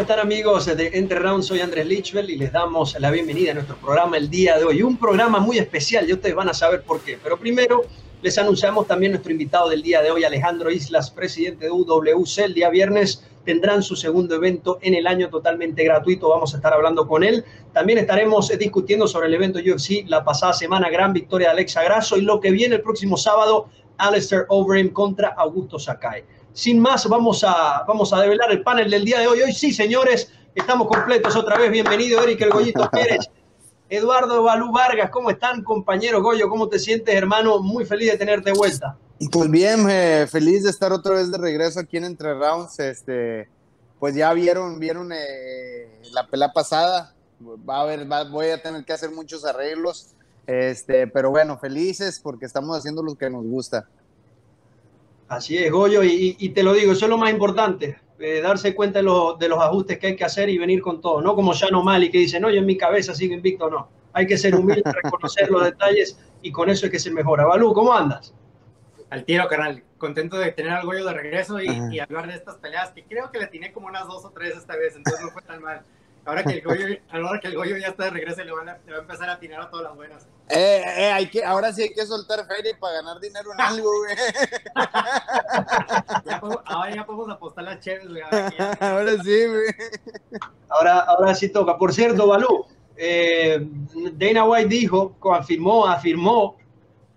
¿Cómo están amigos de Entre Round? Soy Andrés Lichwell y les damos la bienvenida a nuestro programa el día de hoy. Un programa muy especial y ustedes van a saber por qué. Pero primero les anunciamos también nuestro invitado del día de hoy, Alejandro Islas, presidente de UWC. El día viernes tendrán su segundo evento en el año totalmente gratuito. Vamos a estar hablando con él. También estaremos discutiendo sobre el evento UFC la pasada semana, gran victoria de Alexa Grasso y lo que viene el próximo sábado, Alistair Overeem contra Augusto Sakai. Sin más, vamos a, vamos a develar el panel del día de hoy. Hoy sí, señores, estamos completos otra vez. Bienvenido, Eric El Goyito Pérez. Eduardo Balú Vargas, ¿cómo están, compañero Goyo? ¿Cómo te sientes, hermano? Muy feliz de tenerte de vuelta. Pues bien, eh, feliz de estar otra vez de regreso aquí en Entre Rounds. Este, pues ya vieron, vieron eh, la pelea pasada. Va a haber, voy a tener que hacer muchos arreglos. Este, pero bueno, felices porque estamos haciendo lo que nos gusta. Así es, Goyo, y, te lo digo, eso es lo más importante, eh, darse cuenta de, de, los ajustes que hay que hacer y venir con todo, no como Shano Mali que dice, no, yo en mi cabeza sigo invicto, no. Hay que ser humilde, reconocer los detalles y con eso es que se mejora. Balú, ¿cómo andas? Al tiro, canal. Contento de tener al Goyo de regreso y, y, hablar de estas peleas, que creo que le tiene como unas dos o tres esta vez, entonces no fue tan mal. Ahora que el Goyo, ahora que el Goyo ya está de regreso, le, van a, le va a empezar a atinar a todas las buenas. Eh, eh, hay que, ahora sí hay que soltar feria para ganar dinero en algo, güey. ahora ya podemos apostar las chéves, güey. Ahora, sí, güey. Ahora, ahora sí toca. Por cierto, Balú, eh, Dana White dijo, afirmó, afirmó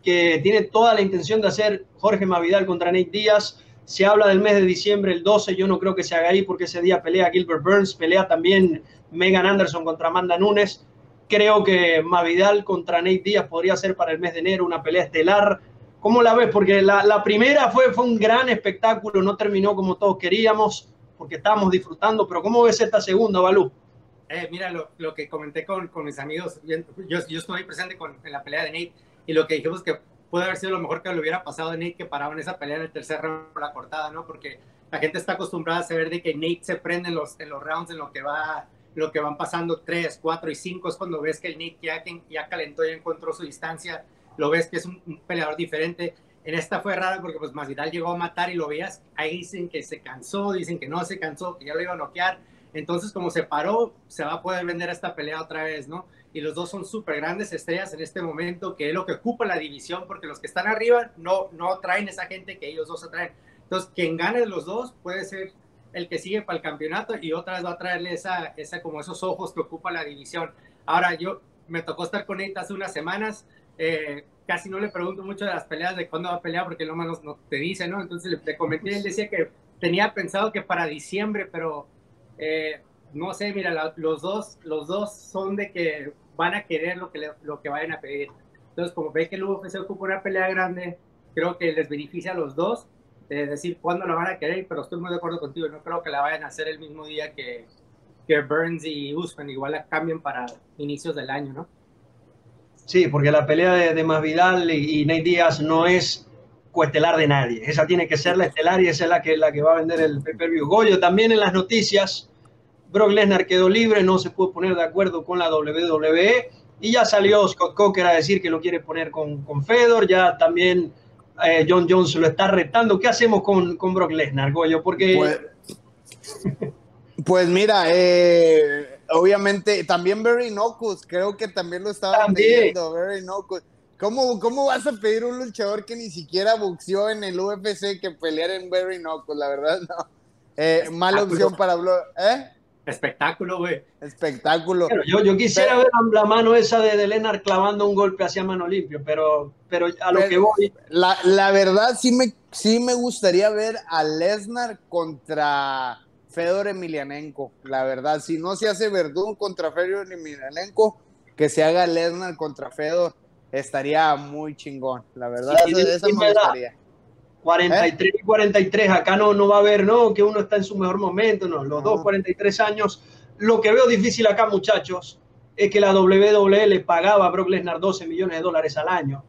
que tiene toda la intención de hacer Jorge Mavidal contra Nate Díaz. Se habla del mes de diciembre, el 12. Yo no creo que se haga ahí porque ese día pelea Gilbert Burns, pelea también Megan Anderson contra Amanda Nunes. Creo que Mavidal contra Nate Díaz podría ser para el mes de enero una pelea estelar. ¿Cómo la ves? Porque la, primera fue, fue un gran espectáculo, no terminó como todos queríamos, porque estábamos disfrutando, pero ¿cómo ves esta segunda, Balú? Eh, mira, lo, lo, que comenté con, con mis amigos, yo, yo estuve presente con, en la pelea de Nate y lo que dijimos que puede haber sido lo mejor que le hubiera pasado a Nate que paraba en esa pelea en el tercer round la cortada, ¿no? Porque la gente está acostumbrada a saber de que Nate se prende en los, en los rounds, en lo que va lo que van pasando 3, 4 y 5 es cuando ves que el Nick ya, ya calentó, ya encontró su distancia, lo ves que es un, peleador diferente. En esta fue rara porque pues Masvidal llegó a matar y lo veías, ahí dicen que se cansó, dicen que no se cansó, que ya lo iba a noquear. Entonces como se paró, se va a poder vender esta pelea otra vez, ¿no? Y los dos son súper grandes estrellas en este momento, que es lo que ocupa la división, porque los que están arriba no, no traen esa gente que ellos dos atraen. Entonces, quien gane de los dos puede ser el que sigue para el campeonato y otra vez va a traerle esa, esa, como esos ojos que ocupa la división. Ahora, yo me tocó estar con él hace unas semanas, eh, casi no le pregunto mucho de las peleas, de cuándo va a pelear, porque lo menos no te dice, ¿no? Entonces le, le comenté, él decía que tenía pensado que para diciembre, pero eh, no sé, mira, los, dos, los dos son de que van a querer lo que, lo que vayan a pedir. Entonces, como ve que el UFC ocupa una pelea grande, creo que les beneficia a los dos de decir cuándo la van a querer, pero estoy muy de acuerdo contigo. No creo que la vayan a hacer el mismo día que, que Burns y Usman. Igual la cambien para inicios del año, ¿no? Sí, porque la pelea de, de Masvidal y, y Nate Díaz no es coestelar de nadie. Esa tiene que ser la estelar y esa es la que, la que va a vender el pay-per-view. Goyo, también en las noticias, Brock Lesnar quedó libre, no se pudo poner de acuerdo con la WWE y ya salió Scott Coker a decir que lo quiere poner con, con Fedor, ya también eh, John Jones lo está retando. ¿Qué hacemos con, con Brock Lesnar, Goyo? Porque... Pues, pues mira, eh, obviamente también Barry Nocus, creo que también lo estaba pidiendo, Barry Nocus. ¿Cómo, ¿Cómo vas a pedir un luchador que ni siquiera boxeó en el UFC que pelear en Barry Knuckles? La verdad, no. Eh, mala opción para ¿Eh? Espectáculo, güey. Espectáculo. yo, yo, quisiera ver la mano esa de, de clavando un golpe hacia mano limpio, pero, pero a lo que voy. La, la, verdad, sí me, sí me gustaría ver a Lesnar contra Fedor Emelianenko. La verdad, si no se hace Verdún contra Fedor Emelianenko, que se haga Lesnar contra Fedor, estaría muy chingón. La verdad, sí, eso, me gustaría. 43 y 43, acá no, no va a haber, no, que uno está en su mejor momento, no, los dos 43 años. Lo que veo difícil acá, muchachos, es que la WWE le pagaba a Brock Lesnar 12 millones de dólares al año.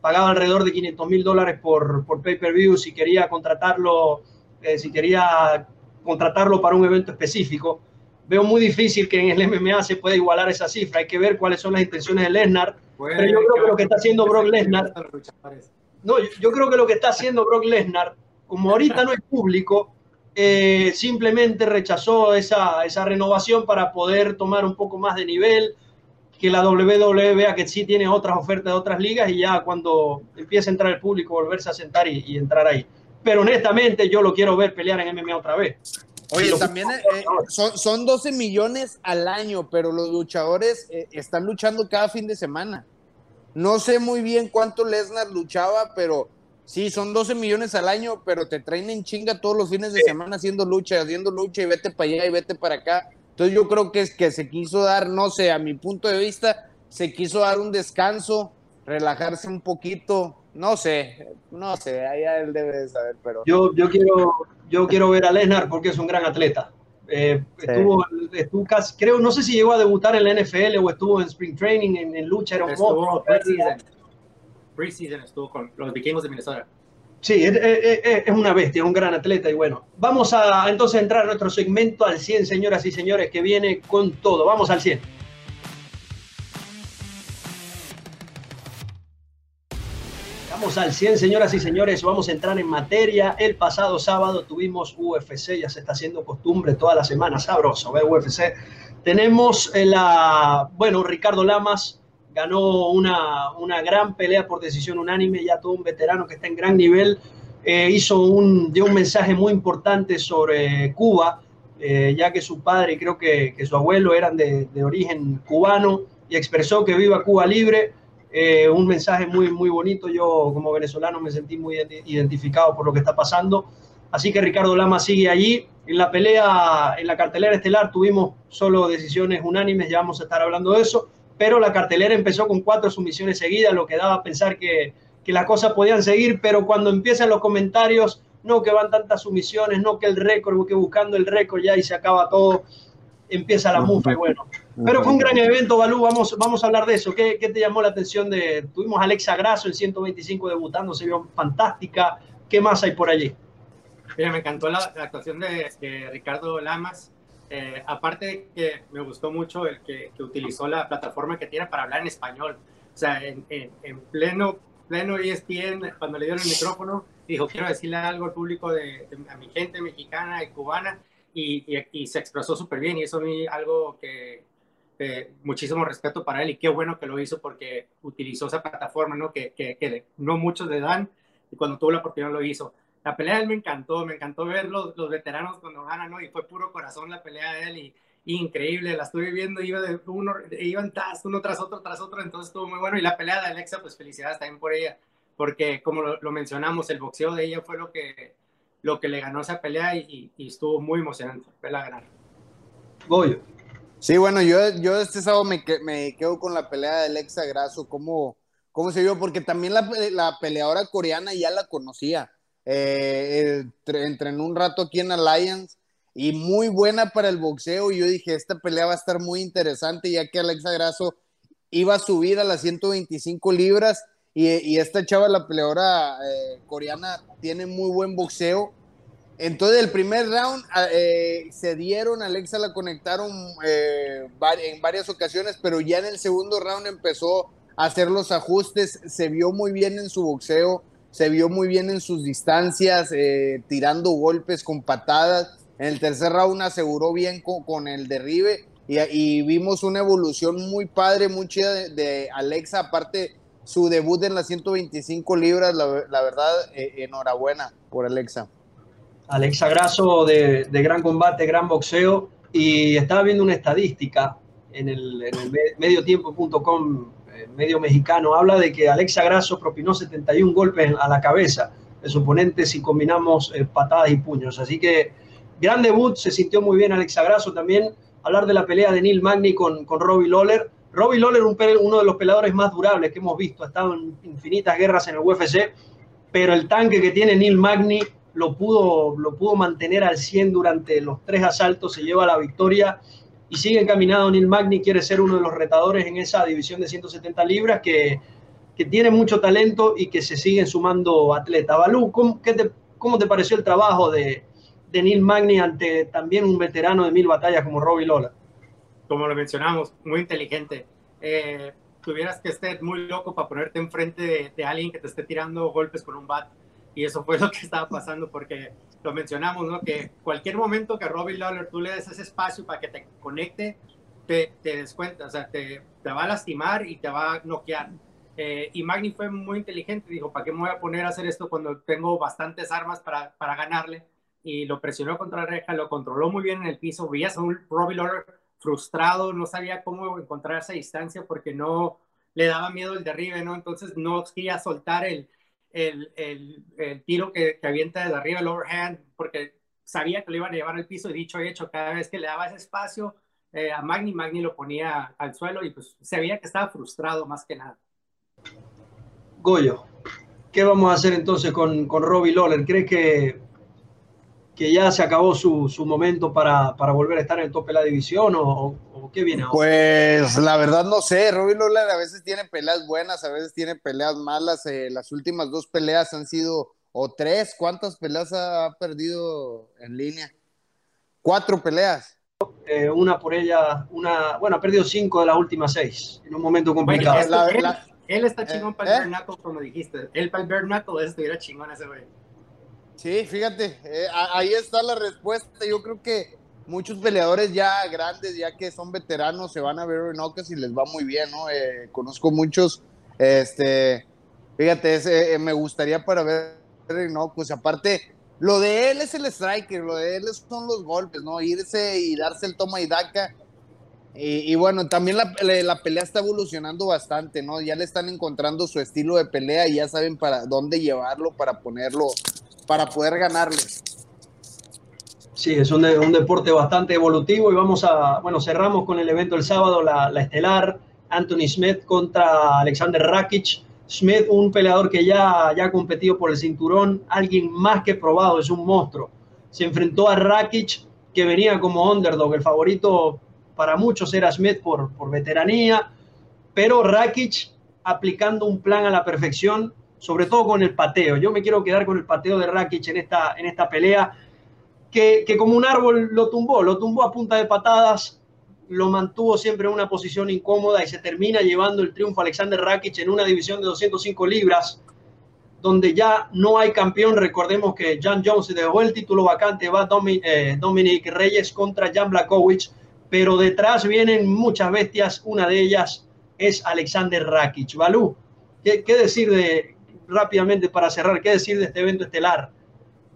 Pagaba alrededor de 500 mil dólares por, por pay-per-view si quería contratarlo, eh, si quería contratarlo para un evento específico. Veo muy difícil que en el MMA se pueda igualar esa cifra. Hay que ver cuáles son las intenciones de Lesnar. pero yo creo que lo que está haciendo Brock Lesnar no, yo, creo que lo que está haciendo Brock Lesnar, como ahorita no hay público, eh, simplemente rechazó esa, esa renovación para poder tomar un poco más de nivel, que la WWE vea que sí tiene otras ofertas de otras ligas y ya cuando empiece a entrar el público volverse a sentar y, entrar ahí. Pero honestamente yo lo quiero ver pelear en MMA otra vez. Oye, también eh, son, son 12 millones al año, pero los luchadores eh, están luchando cada fin de semana. No sé muy bien cuánto Lesnar luchaba, pero sí, son 12 millones al año, pero te traen en chinga todos los fines de semana haciendo lucha, haciendo lucha y vete para allá y vete para acá. Entonces yo creo que es que se quiso dar, no sé, a mi punto de vista, se quiso dar un descanso, relajarse un poquito, no sé, no sé, ahí él debe de saber, pero... Yo, yo, quiero, yo quiero ver a Lesnar porque es un gran atleta. Eh, estuvo, estuvo casi, creo, no sé si llegó a debutar en la NFL o estuvo en Spring Training, en, lucha, era estuvo preseason. estuvo con los vikingos de Minnesota. Sí, es, una bestia, es un gran atleta y bueno, vamos a entonces entrar a nuestro segmento al 100, señoras y señores, que viene con todo. Vamos al 100. Vamos al 100, señoras y señores, vamos a entrar en materia. El pasado sábado tuvimos UFC, ya se está haciendo costumbre toda la semana, sabroso, ver UFC. Tenemos la, bueno, Ricardo Lamas ganó una, una, gran pelea por decisión unánime, ya todo un veterano que está en gran nivel, eh, hizo un, dio un mensaje muy importante sobre Cuba, eh, ya que su padre y creo que, que su abuelo eran de, de, origen cubano y expresó que viva Cuba libre, eh, un mensaje muy, muy bonito, yo como venezolano me sentí muy identificado por lo que está pasando, así que Ricardo Lama sigue allí. En la pelea, en la cartelera estelar tuvimos solo decisiones unánimes, ya vamos a estar hablando de eso. Pero la cartelera empezó con cuatro sumisiones seguidas, lo que daba a pensar que, que las cosas podían seguir, pero cuando empiezan los comentarios, no que van tantas sumisiones, no que el récord, que buscando el récord ya y se acaba todo, empieza la mufa y bueno. Pero fue un gran evento, Balú, vamos, vamos a hablar de eso. ¿Qué, ¿Qué, te llamó la atención? de Tuvimos a Alexa Grasso en 125 debutando, se vio fantástica. ¿Qué más hay por allí? Mira, me encantó la, actuación de, de Ricardo Lamas. Eh, aparte que me gustó mucho el que, utilizó la plataforma que tiene para hablar en español. O sea, en, en, pleno, pleno ESPN, cuando le dieron el micrófono, dijo, quiero decirle algo al público de, a mi gente mexicana y cubana, y, y, se expresó súper bien, y eso a mí algo que muchísimo respeto para él, y qué bueno que lo hizo porque utilizó esa plataforma, ¿no? Que, que, no muchos le dan, y cuando tuvo la oportunidad lo hizo la pelea de él me encantó, me encantó ver los, los veteranos cuando ganan, ¿no? Y fue puro corazón la pelea de él y, increíble, la estuve viendo, iba de uno, iban tras, uno tras otro, tras otro, entonces estuvo muy bueno. Y la pelea de Alexa, pues felicidades también por ella, porque como lo, mencionamos, el boxeo de ella fue lo que, lo que le ganó esa pelea y, estuvo muy emocionante verla ganar. Goyo. Sí, bueno, yo, yo este sábado me, me quedo con la pelea de Alexa Grasso, cómo, cómo se vio, porque también la, peleadora coreana ya la conocía eh, entrenó un rato aquí en Alliance y muy buena para el boxeo. Y yo dije, esta pelea va a estar muy interesante, ya que Alexa Grasso iba a subir a las 125 libras. Y, esta chava, la peleadora eh, coreana, tiene muy buen boxeo. Entonces, el primer round eh, se dieron, Alexa la conectaron eh, en varias ocasiones, pero ya en el segundo round empezó a hacer los ajustes, se vio muy bien en su boxeo, se vio muy bien en sus distancias, eh, tirando golpes con patadas. En el tercer round aseguró bien con, el derribe y, vimos una evolución muy padre, muy chida de, Alexa. Aparte, su debut en las 125 libras, la, verdad, eh, enhorabuena por Alexa. Alexa Grasso de, gran combate, gran boxeo. Y estaba viendo una estadística en el, en el mediotiempo.com medio mexicano, habla de que Alexa Grasso propinó 71 golpes a la cabeza de su oponente si combinamos eh, patadas y puños. Así que gran debut, se sintió muy bien Alexa Grasso también. Hablar de la pelea de Neil Magny con, con Robbie Lawler. Robbie Lawler, un, uno de los peleadores más durables que hemos visto, ha estado en infinitas guerras en el UFC, pero el tanque que tiene Neil Magny lo pudo, lo pudo mantener al 100 durante los tres asaltos, se lleva la victoria y sigue encaminado. Neil Magny quiere ser uno de los retadores en esa división de 170 libras que, que tiene mucho talento y que se siguen sumando atletas. Balú, ¿cómo, te, ¿cómo te pareció el trabajo de, de Neil Magny ante también un veterano de mil batallas como Robbie Lola? Como lo mencionamos, muy inteligente. Eh, tuvieras que estar muy loco para ponerte enfrente de, de, alguien que te esté tirando golpes con un bat y eso fue lo que estaba pasando porque lo mencionamos, ¿no? Que cualquier momento que Robbie Lawler tú le des ese espacio para que te conecte, te, te descuenta, o sea, te, te, va a lastimar y te va a noquear. Eh, y Magni fue muy inteligente, dijo, ¿para qué me voy a poner a hacer esto cuando tengo bastantes armas para, para ganarle? Y lo presionó contra la reja, lo controló muy bien en el piso, veías a un Robbie Lawler frustrado, no sabía cómo encontrar esa distancia porque no le daba miedo el derribe, ¿no? Entonces no quería soltar el, el, el, tiro que, que, avienta desde arriba, el overhand, porque sabía que lo iban a llevar al piso y dicho hecho, cada vez que le daba ese espacio eh, a Magni, Magni lo ponía al suelo y pues se veía que estaba frustrado más que nada. Goyo, ¿qué vamos a hacer entonces con, con Robbie Lawler? ¿Crees que, que ya se acabó su, su momento para, para, volver a estar en el tope de la división o, o qué viene ahora? Pues la verdad no sé, Robbie Lawler a veces tiene peleas buenas, a veces tiene peleas malas, eh, las últimas dos peleas han sido, o tres, ¿cuántas peleas ha perdido en línea? Cuatro peleas. Eh, una por ella, una, bueno, ha perdido cinco de las últimas seis, en un momento complicado. Bueno, la, él, la, él, está chingón eh, para el ¿eh? como dijiste. Él para el bare estuviera chingón ese güey. Sí, fíjate, eh, ahí está la respuesta. Yo creo que muchos peleadores ya grandes, ya que son veteranos, se van a ver Knuckles y les va muy bien, ¿no? Eh, conozco muchos, este, fíjate, ese, eh, me gustaría para ver Knuckles. Aparte, lo de él es el striker, lo de él son los golpes, ¿no? Irse y darse el toma y daca. Y, y bueno, también la, la, pelea está evolucionando bastante, ¿no? Ya le están encontrando su estilo de pelea y ya saben para dónde llevarlo, para ponerlo, para poder ganarle. Sí, es un, un, deporte bastante evolutivo y vamos a, bueno, cerramos con el evento el sábado, la, la estelar, Anthony Smith contra Alexander Rakic. Smith, un peleador que ya, ya ha competido por el cinturón, alguien más que probado, es un monstruo. Se enfrentó a Rakic, que venía como underdog, el favorito para muchos era Smith por, por veteranía, pero Rakic aplicando un plan a la perfección, sobre todo con el pateo. Yo me quiero quedar con el pateo de Rakic en esta, en esta pelea que, que, como un árbol lo tumbó, lo tumbó a punta de patadas, lo mantuvo siempre en una posición incómoda y se termina llevando el triunfo Alexander Rakic en una división de 205 libras, donde ya no hay campeón. Recordemos que John Jones dejó el título vacante, va Dominic, eh, Dominic Reyes contra Jan Blakowicz, pero detrás vienen muchas bestias, una de ellas es Alexander Rakic. Balú, ¿qué, qué decir de, rápidamente para cerrar, qué decir de este evento estelar?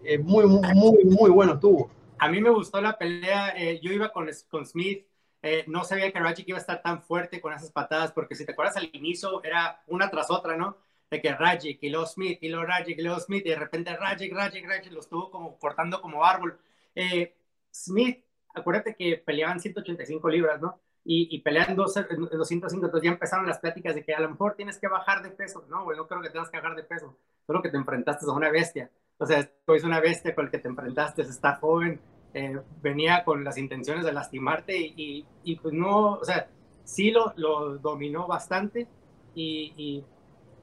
eh, muy, muy, muy bueno estuvo. A mí me gustó la pelea, eh, yo iba con, con Smith, eh, no sabía que Rajic iba a estar tan fuerte con esas patadas, porque si te acuerdas al inicio era una tras otra, ¿no? De que Rajic y luego Smith y luego Rajic y luego Smith y de repente Rajic, Rajic, Rajic lo estuvo como cortando como árbol. Eh, Smith, acuérdate que peleaban 185 libras, ¿no? Y, y pelean 205, entonces ya empezaron las pláticas de que a lo mejor tienes que bajar de peso. No, güey, no creo que tengas que bajar de peso, solo que te enfrentaste a una bestia. O sea, es una bestia con el que te enfrentaste, está joven, eh, venía con las intenciones de lastimarte y, y, pues no, o sea, sí lo, lo dominó bastante y, y,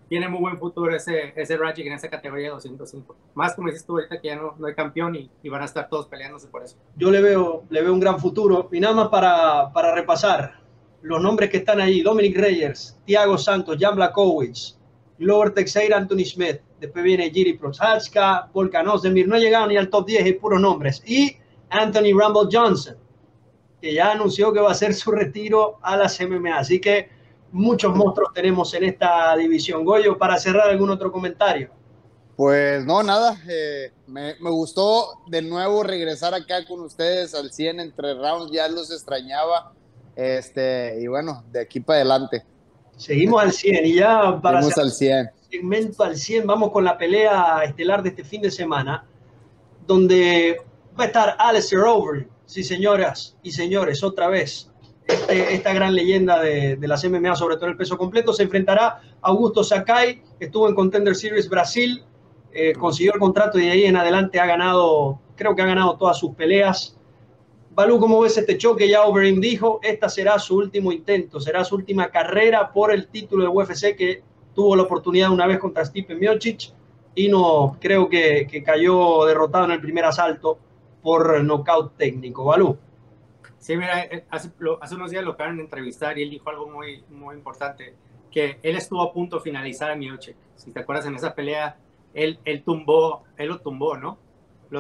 tiene muy buen futuro ese, ese Rajic en esa categoría de 205. Más como dices tú ahorita que ya no, no hay campeón y, y, van a estar todos peleándose por eso. Yo le veo, le veo un gran futuro. Y nada más para, para repasar los nombres que están ahí. Dominic Reyes, Thiago Santos, Jan Blakowicz, Lower Teixeira, Anthony Smith, después viene Giri Prochaska, Volkan Ozdemir, no llegaron ni al top 10, hay puros nombres, y Anthony Rumble Johnson, que ya anunció que va a hacer su retiro a las MMA, así que muchos monstruos tenemos en esta división. Goyo, para cerrar, ¿algún otro comentario? Pues no, nada, eh, me, me, gustó de nuevo regresar acá con ustedes al 100 entre rounds, ya los extrañaba, este, y bueno, de aquí para adelante. Seguimos al 100 y ya para Seguimos al 100. segmento al 100 vamos con la pelea estelar de este fin de semana, donde va a estar Alistair Overeem, sí señoras y señores, otra vez, este, esta gran leyenda de, las MMA, sobre todo el peso completo, se enfrentará a Augusto Sakai, que estuvo en Contender Series Brasil, eh, consiguió el contrato y de ahí en adelante ha ganado, creo que ha ganado todas sus peleas, Balú, ¿cómo ves este choque? Ya Overeem dijo, esta será su último intento, será su última carrera por el título de UFC que tuvo la oportunidad una vez contra Stipe Miocic y no creo que, que, cayó derrotado en el primer asalto por nocaut técnico. Balú. Sí, mira, eh, hace, hace, unos días lo acaban de entrevistar y él dijo algo muy, muy importante, que él estuvo a punto de finalizar a Miocic. Si te acuerdas, en esa pelea él, él tumbó, él lo tumbó, ¿no?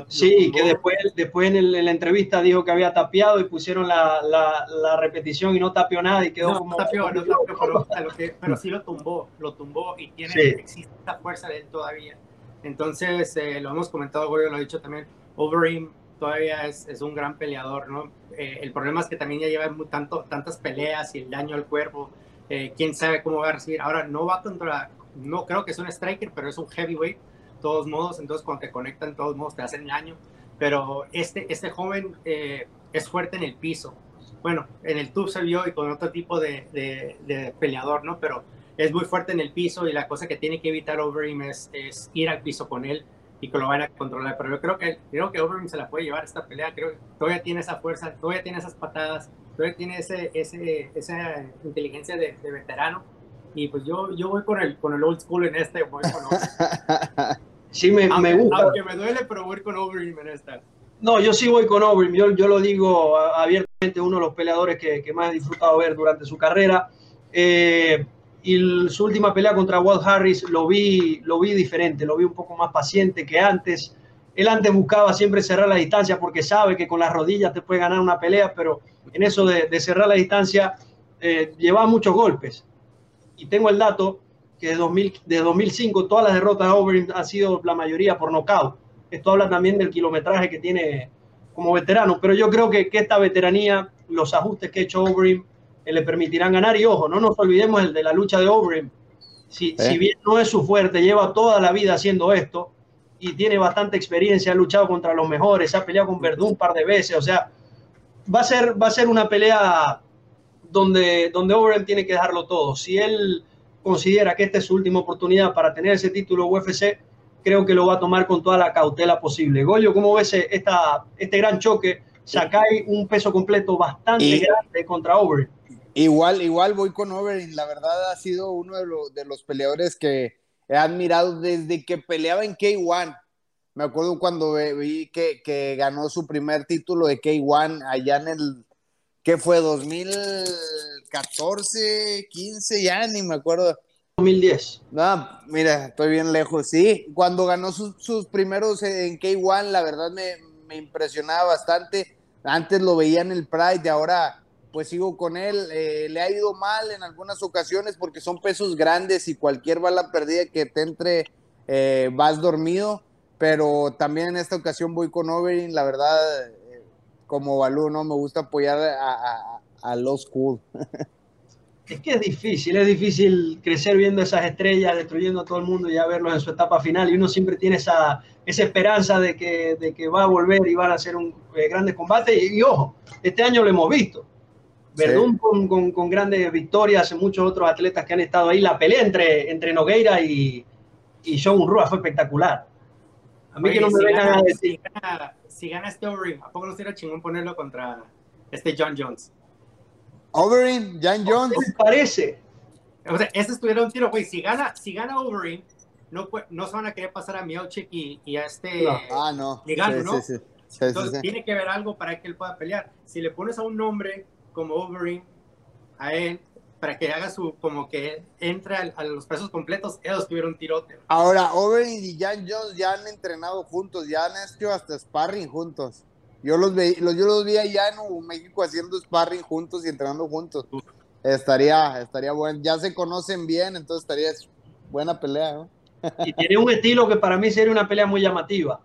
sí, que después, después en, la entrevista dijo que había tapiado y pusieron la, la, repetición y no tapió nada y quedó como... Tapió, no tapió, pero, pero, sí lo tumbó, lo tumbó y tiene, existe esta fuerza de él todavía. Entonces, eh, lo hemos comentado, Goyo lo ha dicho también, Overeem todavía es, es, un gran peleador, ¿no? Eh, el problema es que también ya lleva tanto, tantas peleas y el daño al cuerpo, eh, quién sabe cómo va a recibir. Ahora, no va contra, no creo que es un striker, pero es un heavyweight, todos modos, entonces cuando te conectan, todos modos te hacen daño. Pero este, este joven eh, es fuerte en el piso. Bueno, en el tube se vio y con otro tipo de, de, peleador, ¿no? Pero es muy fuerte en el piso y la cosa que tiene que evitar Overeem es, es, ir al piso con él y que lo van a controlar. Pero yo creo que, creo que Overeem se la puede llevar esta pelea. Creo que todavía tiene esa fuerza, todavía tiene esas patadas, todavía tiene ese, ese, esa inteligencia de, veterano. Y pues yo, yo voy con el, con el old school en este. Voy con Sí, me, aunque, me, gusta. Aunque me duele, pero voy con Overeem en esta. No, yo sí voy con Overeem. Yo, yo lo digo abiertamente, uno de los peleadores que, que más he disfrutado ver durante su carrera. Eh, y su última pelea contra Walt Harris lo vi, lo vi diferente, lo vi un poco más paciente que antes. Él antes buscaba siempre cerrar la distancia porque sabe que con las rodillas te puede ganar una pelea, pero en eso de, cerrar la distancia eh, llevaba muchos golpes. Y tengo el dato que de, 2000, de 2005 todas las derrotas de Overeem han sido la mayoría por nocaut. Esto habla también del kilometraje que tiene como veterano, pero yo creo que, que esta veteranía, los ajustes que ha hecho Overeem, le permitirán ganar. Y ojo, no nos olvidemos el de la lucha de Overeem. Si, si bien no es su fuerte, lleva toda la vida haciendo esto y tiene bastante experiencia, ha luchado contra los mejores, ha peleado con Verdún un par de veces, o sea, va a ser, va a ser una pelea donde, donde Overeem tiene que dejarlo todo. Si él considera que esta es su última oportunidad para tener ese título UFC, creo que lo va a tomar con toda la cautela posible. Goyo, ¿cómo ves esta, este gran choque? Sakai un peso completo bastante grande contra Overeem. Igual, igual voy con Overeem. La verdad ha sido uno de, de los peleadores que he admirado desde que peleaba en K1. Me acuerdo cuando vi que, que ganó su primer título de K1 allá en el, ¿qué fue? 2014, 15, ya ni me acuerdo. 2010. No, mira, estoy bien lejos. Sí, cuando ganó sus, sus primeros en K1, la verdad me, me, impresionaba bastante. Antes lo veía en el Pride y ahora pues sigo con él. Eh, le ha ido mal en algunas ocasiones porque son pesos grandes y cualquier bala perdida que te entre eh, vas dormido. Pero también en esta ocasión voy con Overeem. La verdad, eh, como Balú, ¿no? Me gusta apoyar a, a, los school. es que es difícil, es difícil crecer viendo esas estrellas, destruyendo a todo el mundo y ya verlos en su etapa final. Y uno siempre tiene esa, esa esperanza de que, de que va a volver y van a hacer un grande combate. y ojo, este año lo hemos visto Verdún con, con, grandes victorias, muchos otros atletas que han estado ahí. La pelea entre, entre Nogueira y, y Shogun Rua fue espectacular. A mí que no me vengan a decir. Si gana, este Overeem, ¿a poco no sería chingón ponerlo contra este John Jones? Overeem, John Jones. ¿Qué parece? O sea, ese estuviera un tiro, güey. Si gana, si gana Overeem, no, no se van a querer pasar a Miocic y, y, a este. Ah, no. ¿no? Entonces tiene que ver algo para que él pueda pelear. Si le pones a un nombre como Overeem a él para que haga su, como que entre a, los pesos completos, ellos tuvieron tirote. Ahora, Overeem y Jan Jones ya han entrenado juntos, ya han hecho hasta sparring juntos. Yo los, vi, los, yo los vi allá en México haciendo sparring juntos y entrenando juntos. Estaría, estaría bueno. Ya se conocen bien, entonces estaría buena pelea, ¿no? Y tiene un estilo que para mí sería una pelea muy llamativa.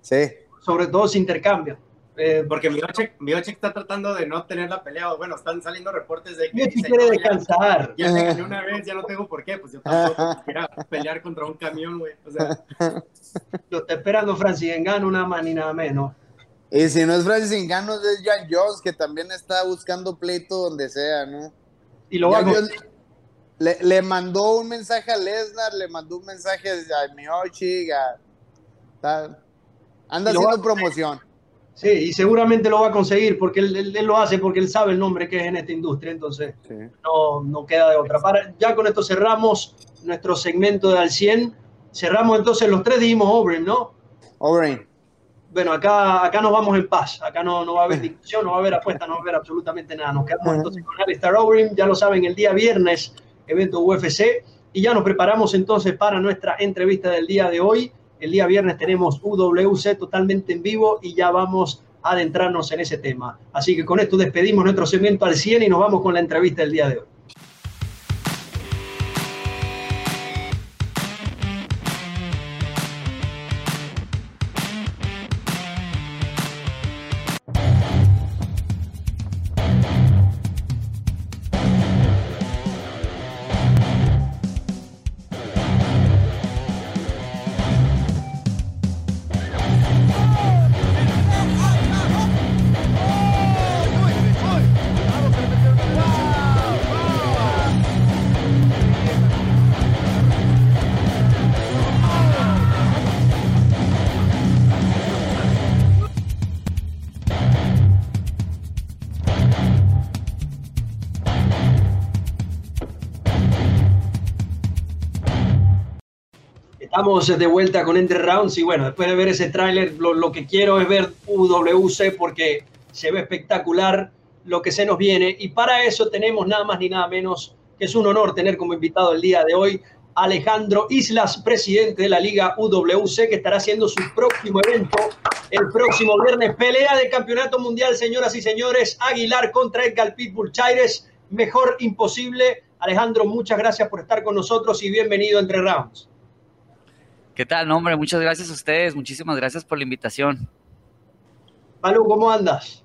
Sí. Sobre todo si intercambio. Eh, porque Miocic, está tratando de no tener la pelea. Bueno, están saliendo reportes de que. quiere descansar. Ya, ya gané una vez, ya no tengo por qué. Pues yo tampoco quiero pelear contra un camión, güey. O sea. Lo está esperando Francis Engano, nada más ni nada menos. Y si no es Francis Engano, es Jan Jones, que también está buscando pleito donde sea, ¿no? Y lo va le, le, mandó un mensaje a Lesnar, le mandó un mensaje a Miocic, a, anda haciendo promoción. Sí, y seguramente lo va a conseguir porque él, lo hace porque él sabe el nombre que es en esta industria, entonces no, no, queda de otra. Para, ya con esto cerramos nuestro segmento de al 100. Cerramos entonces los tres, dijimos Overeem, ¿no? Overeem. Bueno, acá, acá nos vamos en paz, acá no, no va a haber discusión, no va a haber apuesta, no va a haber absolutamente nada. Nos quedamos entonces con Alistair Overeem, ya lo saben, el día viernes, evento UFC. Y ya nos preparamos entonces para nuestra entrevista del día de hoy. El día viernes tenemos UWC totalmente en vivo y ya vamos a adentrarnos en ese tema. Así que con esto despedimos nuestro segmento al 100 y nos vamos con la entrevista del día de hoy. Estamos de vuelta con Entre Rounds y bueno, después de ver ese tráiler, lo, que quiero es ver UWC porque se ve espectacular lo que se nos viene y para eso tenemos nada más ni nada menos que es un honor tener como invitado el día de hoy Alejandro Islas, presidente de la Liga UWC, que estará haciendo su próximo evento el próximo viernes. Pelea de campeonato mundial, señoras y señores. Aguilar contra Edgar Pitbull Chaires. Mejor imposible. Alejandro, muchas gracias por estar con nosotros y bienvenido a Entre Rounds. ¿Qué tal, hombre? Muchas gracias a ustedes. Muchísimas gracias por la invitación. Palu, ¿cómo andas?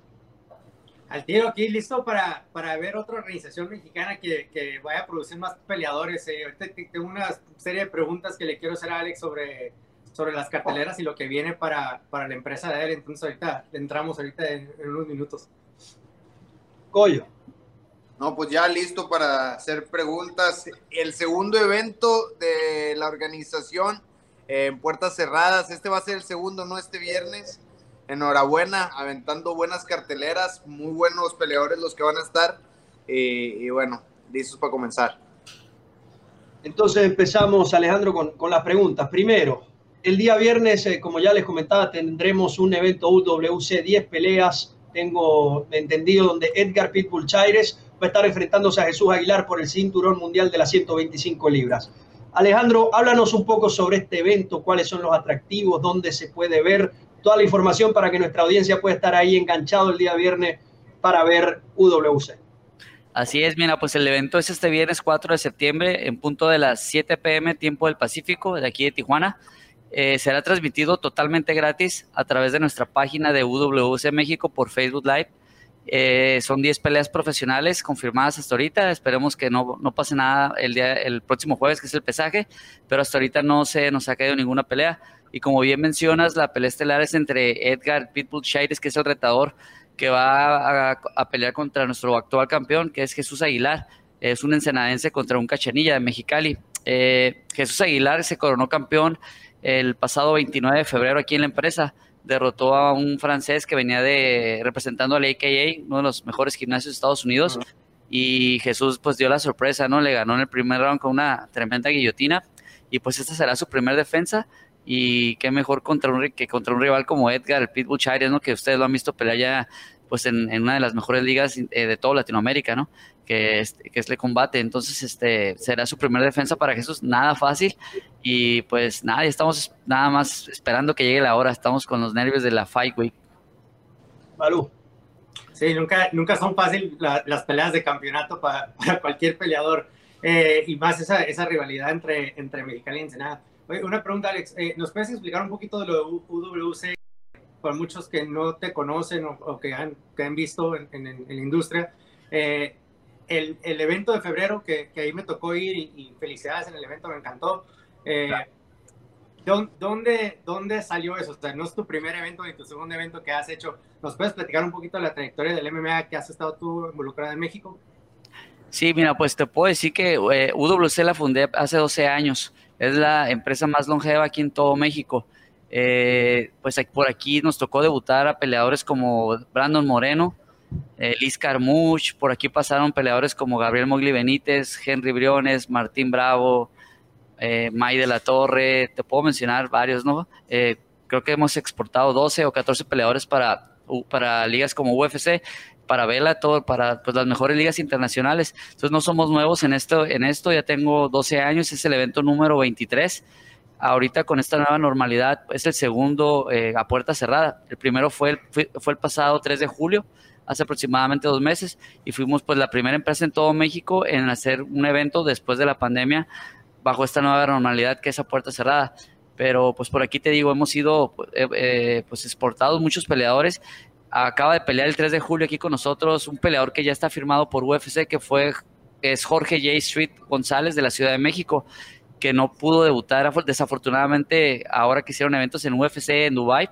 Al tiro aquí, listo para, para ver otra organización mexicana que, que vaya a producir más peleadores. Eh, ahorita tengo una serie de preguntas que le quiero hacer a Alex sobre, sobre las carteleras y lo que viene para, para la empresa de él. Entonces ahorita entramos ahorita en, en unos minutos. Coyo. No, pues ya listo para hacer preguntas. El segundo evento de la organización en puertas cerradas. Este va a ser el segundo, no este viernes. Enhorabuena, aventando buenas carteleras, muy buenos peleadores los que van a estar. Y, bueno, listos para comenzar. Entonces empezamos, Alejandro, con, con las preguntas. Primero, el día viernes, eh, como ya les comentaba, tendremos un evento UWC 10 peleas. Tengo entendido donde Edgar Pitbull Chaires va a estar enfrentándose a Jesús Aguilar por el cinturón mundial de las 125 libras. Alejandro, háblanos un poco sobre este evento, cuáles son los atractivos, dónde se puede ver, toda la información para que nuestra audiencia pueda estar ahí enganchado el día viernes para ver UWC. Así es, mira, pues el evento es este viernes 4 de septiembre en punto de las 7 pm tiempo del Pacífico, de aquí de Tijuana. Eh, será transmitido totalmente gratis a través de nuestra página de UWC México por Facebook Live eh, son 10 peleas profesionales confirmadas hasta ahorita. Esperemos que no, no, pase nada el, día, el próximo jueves, que es el pesaje, pero hasta ahorita no se nos ha caído ninguna pelea. Y como bien mencionas, la pelea estelar es entre Edgar Pitbull Chaires, que es el retador que va a, pelear contra nuestro actual campeón, que es Jesús Aguilar. Es un ensenadense contra un cachanilla de Mexicali. Eh, Jesús Aguilar se coronó campeón el pasado 29 de febrero aquí en la empresa derrotó a un francés que venía de representando al AKA, uno de los mejores gimnasios de Estados Unidos. Y Jesús pues dio la sorpresa, ¿no? Le ganó en el primer round con una tremenda guillotina. Y pues esta será su primer defensa. Y qué mejor contra un, que contra un rival como Edgar, el Pitbull Chaires, ¿no? Que ustedes lo han visto pelear ya pues en, una de las mejores ligas eh, de toda Latinoamérica, ¿no? Que es, que es Le Combate. Entonces, este será su primera defensa para Jesús, nada fácil. Y pues nada, estamos nada más esperando que llegue la hora. Estamos con los nervios de la Fight Week. Malú. Sí, nunca, nunca son fáciles las peleas de campeonato para, cualquier peleador. Eh, y más esa, esa rivalidad entre, entre Mexicali y Ensenada. una pregunta, Alex. Eh, ¿Nos puedes explicar un poquito de lo de UWC para muchos que no te conocen o, que, han, que han visto en, en, la industria. Eh, el, el, evento de febrero que, que, ahí me tocó ir y, felicidades en el evento, me encantó. Eh, ¿dónde, ¿Dónde salió eso? O sea, no es tu primer evento ni tu segundo evento que has hecho. ¿Nos puedes platicar un poquito de la trayectoria del MMA que has estado tú involucrada en México? Sí, mira, pues te puedo decir que eh, UWC la fundé hace 12 años. Es la empresa más longeva aquí en todo México. Eh, pues por aquí nos tocó debutar a peleadores como Brandon Moreno, eh, Liz Carmuch, por aquí pasaron peleadores como Gabriel Mogli Benítez, Henry Briones, Martín Bravo, eh, May de la Torre, te puedo mencionar varios, ¿no? Eh, creo que hemos exportado 12 o 14 peleadores para, para ligas como UFC, para Vela, todo, para pues, las mejores ligas internacionales. Entonces no somos nuevos en esto, en esto, ya tengo 12 años, es el evento número 23. Ahorita con esta nueva normalidad es el segundo eh, a puerta cerrada. El primero fue el, fue, el pasado 3 de julio, hace aproximadamente dos meses, y fuimos pues la primera empresa en todo México en hacer un evento después de la pandemia bajo esta nueva normalidad que es a puerta cerrada pero pues por aquí te digo, hemos sido eh, eh, pues exportados muchos peleadores acaba de pelear el 3 de julio aquí con nosotros un peleador que ya está firmado por UFC, que fue es Jorge J. Street González de la Ciudad de México, que no pudo debutar desafortunadamente ahora que hicieron eventos en UFC en Dubai,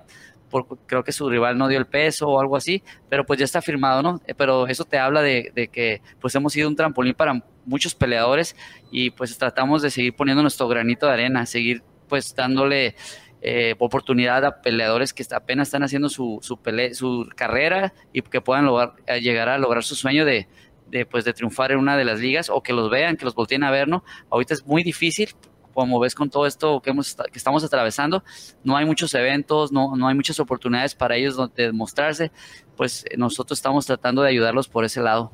porque creo que su rival no dio el peso o algo así, pero pues ya está firmado, ¿no? Eh, pero eso te habla de, de que pues hemos sido un trampolín para muchos peleadores y pues tratamos de seguir poniendo nuestro granito de arena, seguir pues dándole eh, oportunidad a peleadores que apenas están haciendo su, su, su carrera y que puedan lograr, eh, llegar a lograr su sueño de, de, pues, de triunfar en una de las ligas o que los vean, que los volteen a ver, ¿no? Ahorita es muy difícil, como ves con todo esto que, hemos, que estamos atravesando, no hay muchos eventos, no, no hay muchas oportunidades para ellos de demostrarse, pues nosotros estamos tratando de ayudarlos por ese lado.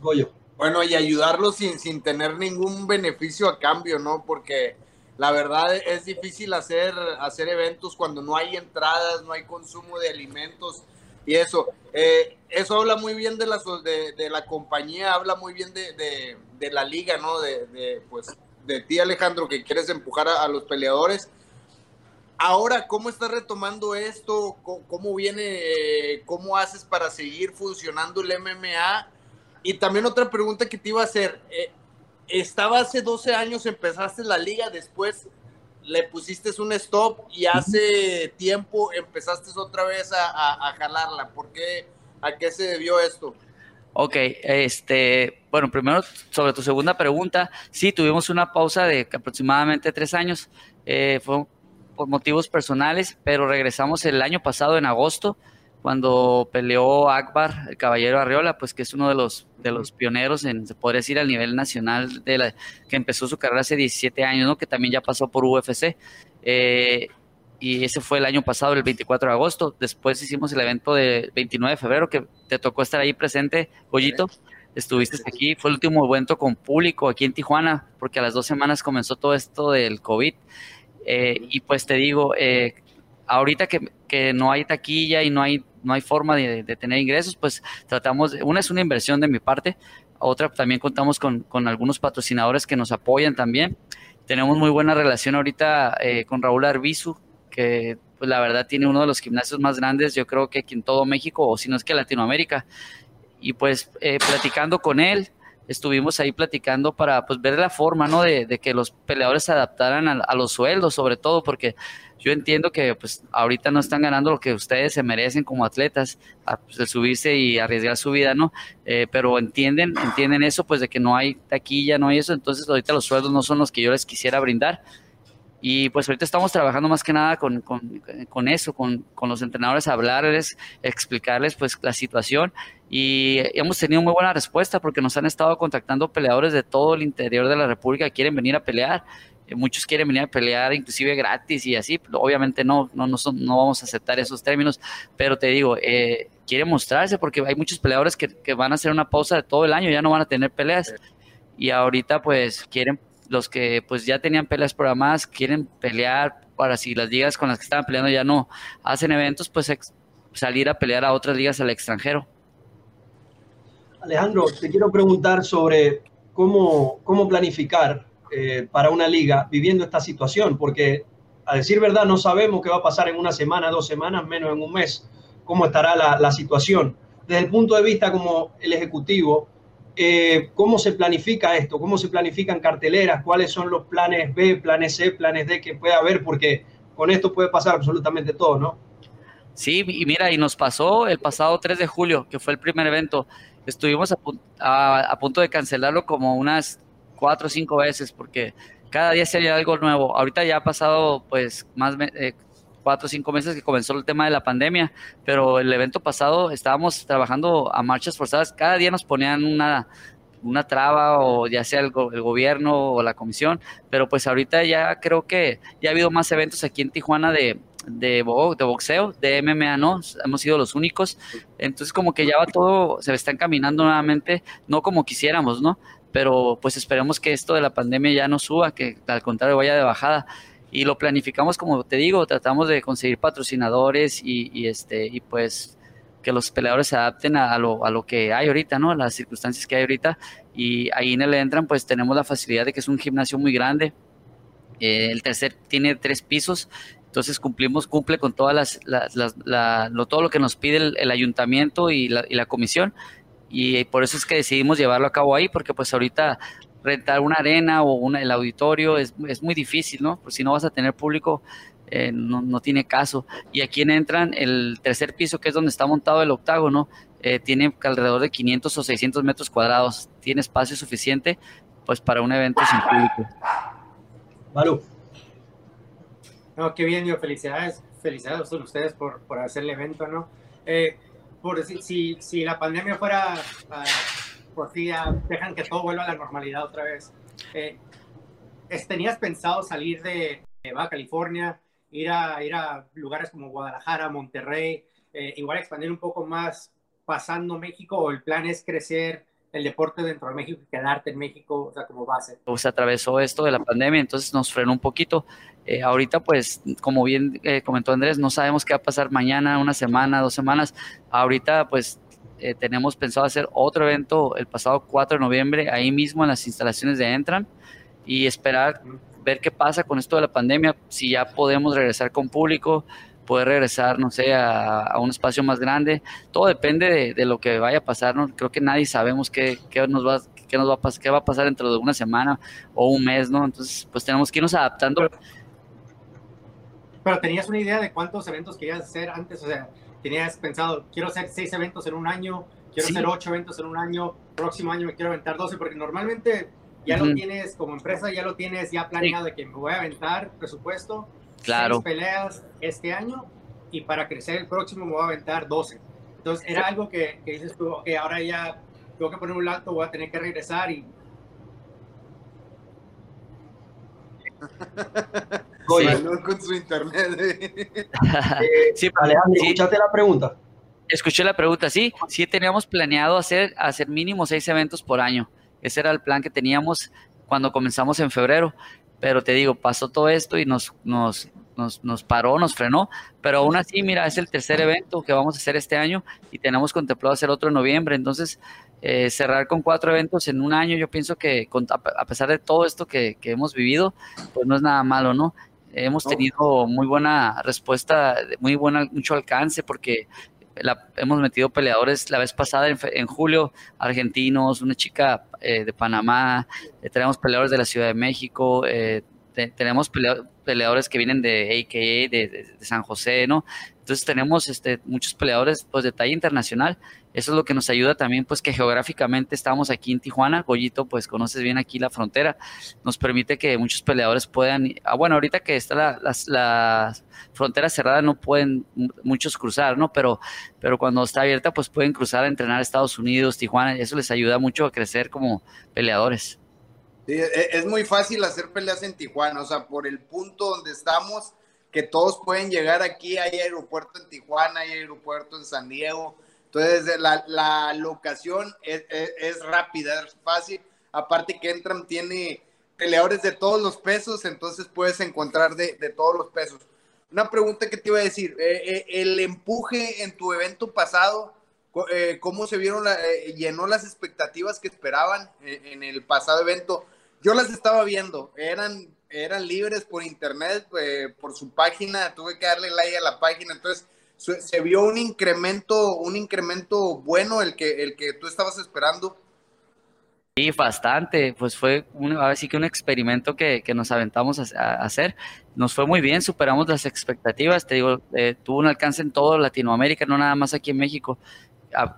Goyo. Bueno, y ayudarlos sin, sin tener ningún beneficio a cambio, ¿no? Porque la verdad es difícil hacer, hacer eventos cuando no hay entradas, no hay consumo de alimentos y eso. Eh, eso habla muy bien de la, de, la compañía, habla muy bien de, la liga, ¿no? De, pues, de ti, Alejandro, que quieres empujar a, los peleadores. Ahora, ¿cómo estás retomando esto? ¿Cómo, viene, cómo haces para seguir funcionando el MMA? Y también otra pregunta que te iba a hacer. Eh, estaba hace 12 años, empezaste la liga, después le pusiste un stop y hace tiempo empezaste otra vez a, jalarla. ¿Por qué? ¿A qué se debió esto? Ok, este, bueno, primero sobre tu segunda pregunta, sí, tuvimos una pausa de aproximadamente tres años, eh, fue por motivos personales, pero regresamos el año pasado en agosto cuando peleó Akbar, el caballero Arriola, pues que es uno de los, de los pioneros, en, se podría decir, a nivel nacional, de la, que empezó su carrera hace 17 años, ¿no? que también ya pasó por UFC. Eh, y ese fue el año pasado, el 24 de agosto. Después hicimos el evento del 29 de febrero, que te tocó estar ahí presente, Goyito. Estuviste aquí, fue el último evento con público aquí en Tijuana, porque a las dos semanas comenzó todo esto del COVID. Eh, y pues te digo, eh, ahorita que, que, no hay taquilla y no hay no hay forma de, tener ingresos, pues tratamos, una es una inversión de mi parte, otra también contamos con, algunos patrocinadores que nos apoyan también. Tenemos muy buena relación ahorita eh, con Raúl Arbizu, que pues la verdad tiene uno de los gimnasios más grandes, yo creo que aquí en todo México, o si no es que Latinoamérica. Y pues eh, platicando con él, estuvimos ahí platicando para pues ver la forma, ¿no? De, que los peleadores se adaptaran a, los sueldos, sobre todo, porque yo entiendo que pues ahorita no están ganando lo que ustedes se merecen como atletas, a, pues, subirse y arriesgar su vida, ¿no? Eh, pero entienden, entienden eso, pues de que no hay taquilla, no hay eso, entonces ahorita los sueldos no son los que yo les quisiera brindar. Y pues ahorita estamos trabajando más que nada con, con, con eso, con, con, los entrenadores, hablarles, explicarles pues la situación y hemos tenido muy buena respuesta porque nos han estado contactando peleadores de todo el interior de la República que quieren venir a pelear muchos quieren venir a pelear inclusive gratis y así, obviamente no, no, no, no vamos a aceptar esos términos, pero te digo, eh, quiere mostrarse porque hay muchos peleadores que, que, van a hacer una pausa de todo el año, ya no van a tener peleas y ahorita pues quieren, los que pues ya tenían peleas programadas, quieren pelear para si las ligas con las que estaban peleando ya no hacen eventos, pues salir a pelear a otras ligas al extranjero. Alejandro, te quiero preguntar sobre cómo, cómo planificar eh, para una liga viviendo esta situación, porque a decir verdad no sabemos qué va a pasar en una semana, dos semanas, menos en un mes, cómo estará la, la situación. Desde el punto de vista como el Ejecutivo, eh, ¿cómo se planifica esto? ¿Cómo se planifican carteleras? ¿Cuáles son los planes B, planes C, planes D que puede haber? Porque con esto puede pasar absolutamente todo, ¿no? Sí, y mira, y nos pasó el pasado 3 de julio, que fue el primer evento. Estuvimos a, punto de cancelarlo como unas cuatro o cinco veces porque cada día se algo nuevo. Ahorita ya ha pasado pues más eh, cuatro o cinco meses que comenzó el tema de la pandemia, pero el evento pasado estábamos trabajando a marchas forzadas. Cada día nos ponían una, una traba o ya sea el, el, gobierno o la comisión, pero pues ahorita ya creo que ya ha habido más eventos aquí en Tijuana de, de, de boxeo, de MMA no, hemos sido los únicos. Entonces como que ya va todo, se está encaminando nuevamente, no como quisiéramos, ¿no? Pero pues esperemos que esto de la pandemia ya no suba, que al contrario vaya de bajada. Y lo planificamos como te digo, tratamos de conseguir patrocinadores y, este, y pues que los peleadores se adapten a, lo, a, lo, que hay ahorita, ¿no? Las circunstancias que hay ahorita. Y ahí en el entran, pues tenemos la facilidad de que es un gimnasio muy grande. Eh, el tercer tiene tres pisos, entonces cumplimos, cumple con todas las, las, lo, todo lo que nos pide el, ayuntamiento y la, y la, comisión. Y por eso es que decidimos llevarlo a cabo ahí, porque pues ahorita rentar una arena o una, el auditorio es, es muy difícil, ¿no? Pues si no vas a tener público, eh, no, no, tiene caso. Y aquí entran el tercer piso, que es donde está montado el octágono, eh, tiene alrededor de 500 o 600 metros cuadrados. Tiene espacio suficiente pues para un evento sin público. Malu. No, qué bien, yo felicidades, felicidades a ustedes por, por hacer el evento, ¿no? Eh, por si, si la pandemia fuera, uh, por si dejan que todo vuelva a la normalidad otra vez. ¿Tenías pensado salir de, de Baja California? ir a, ir a lugares como Guadalajara, Monterrey, eh, igual expandir un poco más pasando México o el plan es crecer el deporte dentro de México y quedarte en México, o sea, como base? Pues atravesó esto de la pandemia, entonces nos frenó un poquito. Eh, ahorita, pues, como bien eh, comentó Andrés, no sabemos qué va a pasar mañana, una semana, dos semanas. Ahorita, pues, tenemos pensado hacer otro evento el pasado 4 de noviembre, ahí mismo en las instalaciones de Entran, y esperar ver qué pasa con esto de la pandemia, si ya podemos regresar con público, poder regresar, no sé, a, un espacio más grande. Todo depende de, lo que vaya a pasar, ¿no? Creo que nadie sabemos qué, qué nos va qué nos va a pasar, qué va a pasar dentro de una semana o un mes, ¿no? Entonces, pues tenemos que irnos adaptando. Pero, tenías una idea de cuántos eventos querías hacer antes, o sea, tenías pensado, quiero hacer seis eventos en un año, quiero hacer ocho eventos en un año, próximo año me quiero aventar doce, porque normalmente ya lo tienes como empresa, ya lo tienes ya planeado de que me voy a aventar presupuesto, claro. seis peleas este año y para crecer el próximo me voy a aventar 12. Entonces era algo que, que dices tú, que ahora ya tengo que poner un alto, voy a tener que regresar y... No con su internet. sí, Alejandro, ¿escuchaste la pregunta? Escuché la pregunta, sí, sí teníamos planeado hacer, hacer mínimo seis eventos por año. Ese era el plan que teníamos cuando comenzamos en febrero. Pero te digo, pasó todo esto y nos, nos, nos, paró, nos frenó. Pero aún así, mira, es el tercer evento que vamos a hacer este año y tenemos contemplado hacer otro en noviembre. Entonces, eh, cerrar con cuatro eventos en un año, yo pienso que a pesar de todo esto que, que hemos vivido, pues no es nada malo, ¿no? Hemos tenido muy buena respuesta, muy buena, mucho alcance, porque hemos metido peleadores la vez pasada en, julio, argentinos, una chica eh, de Panamá, eh, tenemos peleadores de la Ciudad de México, eh, tenemos peleadores que vienen de AKA, de, San José, ¿no? Entonces tenemos este, muchos peleadores pues, de talla internacional. Eso es lo que nos ayuda también, pues que geográficamente estamos aquí en Tijuana. Goyito, pues conoces bien aquí la frontera. Nos permite que muchos peleadores puedan, ah, bueno, ahorita que está la, frontera cerrada no pueden muchos cruzar, ¿no? Pero, pero cuando está abierta, pues pueden cruzar a entrenar a Estados Unidos, Tijuana. Eso les ayuda mucho a crecer como peleadores. Sí, e, es muy fácil hacer peleas en Tijuana, o sea, por el punto donde estamos, que todos pueden llegar aquí, hay aeropuerto en Tijuana, hay aeropuerto en San Diego, entonces la, la locación es, es, rápida, es fácil, aparte que Entram tiene peleadores de todos los pesos, entonces puedes encontrar de, de todos los pesos. Una pregunta que te iba a decir, eh, eh, el empuje en tu evento pasado, eh, ¿cómo se vieron, la, llenó las expectativas que esperaban en el pasado evento? Yo las estaba viendo, eran, eran libres por internet, eh, por su página, tuve que darle like a la página, entonces se vio un incremento, un incremento bueno el que, el que tú estabas esperando. Sí, bastante, pues fue un, así que un experimento que, que nos aventamos a, hacer. Nos fue muy bien, superamos las expectativas, te digo, eh, tuvo un alcance en toda Latinoamérica, no nada más aquí en México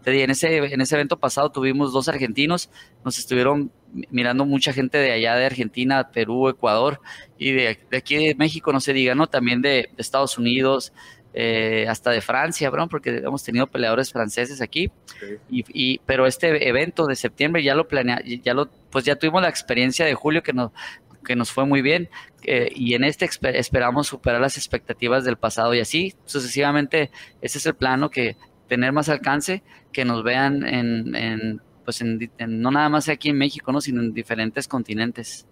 en ese, en ese evento pasado tuvimos dos argentinos, nos estuvieron mirando mucha gente de allá de Argentina, Perú, Ecuador y de, aquí de México, no se diga, ¿no? También de, Estados Unidos, eh, hasta de Francia, bro, porque hemos tenido peleadores franceses aquí. Y, pero este evento de septiembre ya lo planea, ya lo, pues ya tuvimos la experiencia de julio que nos que nos fue muy bien eh, y en este esperamos superar las expectativas del pasado y así sucesivamente ese es el plano que tener más alcance, que nos vean en, pues en, no nada más aquí en México, ¿no? sino en diferentes continentes.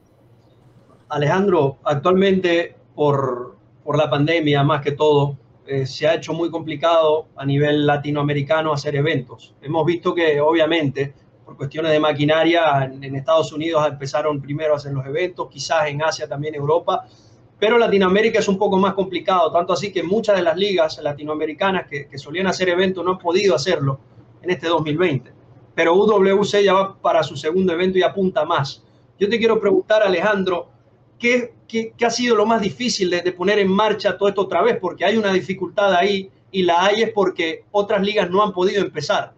Alejandro, actualmente por, por la pandemia más que todo, eh, se ha hecho muy complicado a nivel latinoamericano hacer eventos. Hemos visto que obviamente por cuestiones de maquinaria en, Estados Unidos empezaron primero a hacer los eventos, quizás en Asia también Europa, pero Latinoamérica es un poco más complicado, tanto así que muchas de las ligas latinoamericanas que, solían hacer eventos no han podido hacerlo en este 2020. Pero UWC ya va para su segundo evento y apunta más. Yo te quiero preguntar, Alejandro, ¿qué, ha sido lo más difícil de, poner en marcha todo esto otra vez? Porque hay una dificultad ahí y la hay es porque otras ligas no han podido empezar.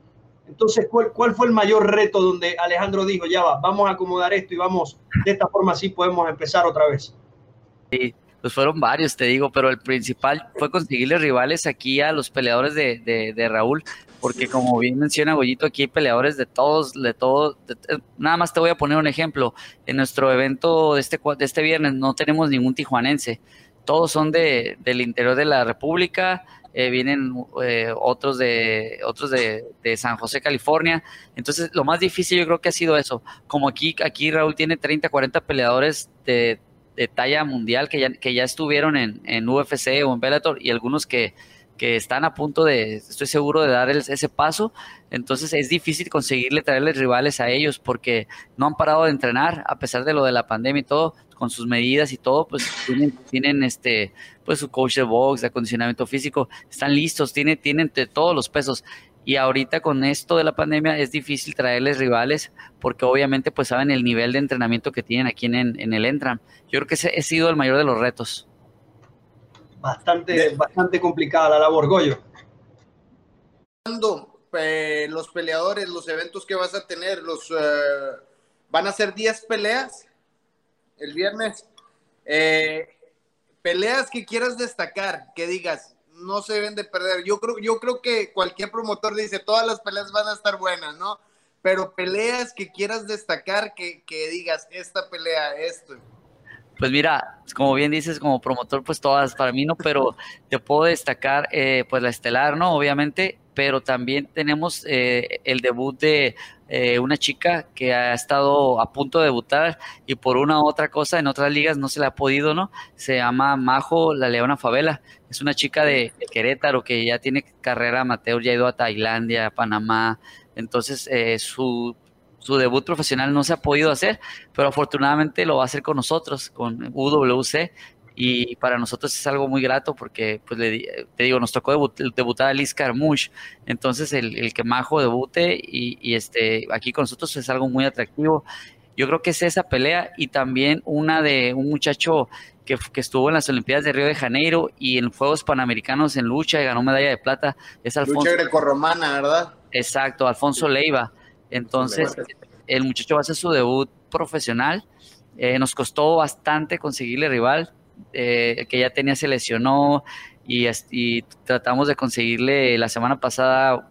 Entonces, ¿cuál, ¿cuál, fue el mayor reto donde Alejandro dijo, ya va, vamos a acomodar esto y vamos, de esta forma así podemos empezar otra vez? Sí, pues fueron varios, te digo, pero el principal fue conseguirle rivales aquí a los peleadores de, de, de Raúl, porque como bien menciona Goyito, aquí hay peleadores de todos, de todos, nada más te voy a poner un ejemplo, en nuestro evento de este, de este viernes no tenemos ningún tijuanense, todos son de, del interior de la República, eh, vienen eh, otros de otros de, San José, California. Entonces, lo más difícil yo creo que ha sido eso. Como aquí, aquí Raúl tiene 30, 40 peleadores de, talla mundial que ya, que ya estuvieron en, en UFC o en Bellator y algunos que, que están a punto de, estoy seguro, de dar ese paso. Entonces es difícil conseguirle traerles rivales a ellos porque no han parado de entrenar a pesar de lo de la pandemia y todo con sus medidas y todo, pues tienen, tienen este, pues su coach de box, de acondicionamiento físico, están listos, tienen, tienen de todos los pesos. Y ahorita con esto de la pandemia es difícil traerles rivales porque obviamente pues saben el nivel de entrenamiento que tienen aquí en, en el Entram. Yo creo que ese ha sido el mayor de los retos. Bastante, bastante complicada la labor, Goyo. Eh, los peleadores, los eventos que vas a tener, los eh, van a ser 10 peleas el viernes. Eh, peleas que quieras destacar, que digas, no se deben de perder. Yo creo, yo creo que cualquier promotor dice, todas las peleas van a estar buenas, ¿no? Pero peleas que quieras destacar, que, que digas, esta pelea, esto. Pues mira, como bien dices, como promotor, pues todas para mí no, pero te puedo destacar, eh, pues la estelar, ¿no? Obviamente, pero también tenemos eh, el debut de eh, una chica que ha estado a punto de debutar y por una u otra cosa en otras ligas no se le ha podido, ¿no? Se llama Majo La Leona Favela. Es una chica de, Querétaro que ya tiene carrera amateur, ya ha ido a Tailandia, a Panamá. Entonces, eh, su, su debut profesional no se ha podido hacer, pero afortunadamente lo va a hacer con nosotros, con UWC y para nosotros es algo muy grato porque, pues, le, te digo, nos tocó debutar a Liz Carmouche, entonces el, que Majo debute y, y, este, aquí con nosotros es algo muy atractivo. Yo creo que es esa pelea y también una de un muchacho que, que, estuvo en las Olimpiadas de Río de Janeiro y en Juegos Panamericanos en lucha y ganó medalla de plata. Es Alfonso. Lucha grecorromana, ¿verdad? Exacto, Alfonso Leiva. Entonces, el muchacho va a hacer su debut profesional. Eh, nos costó bastante conseguirle rival. Eh, que ya tenía se lesionó y, y, tratamos de conseguirle la semana pasada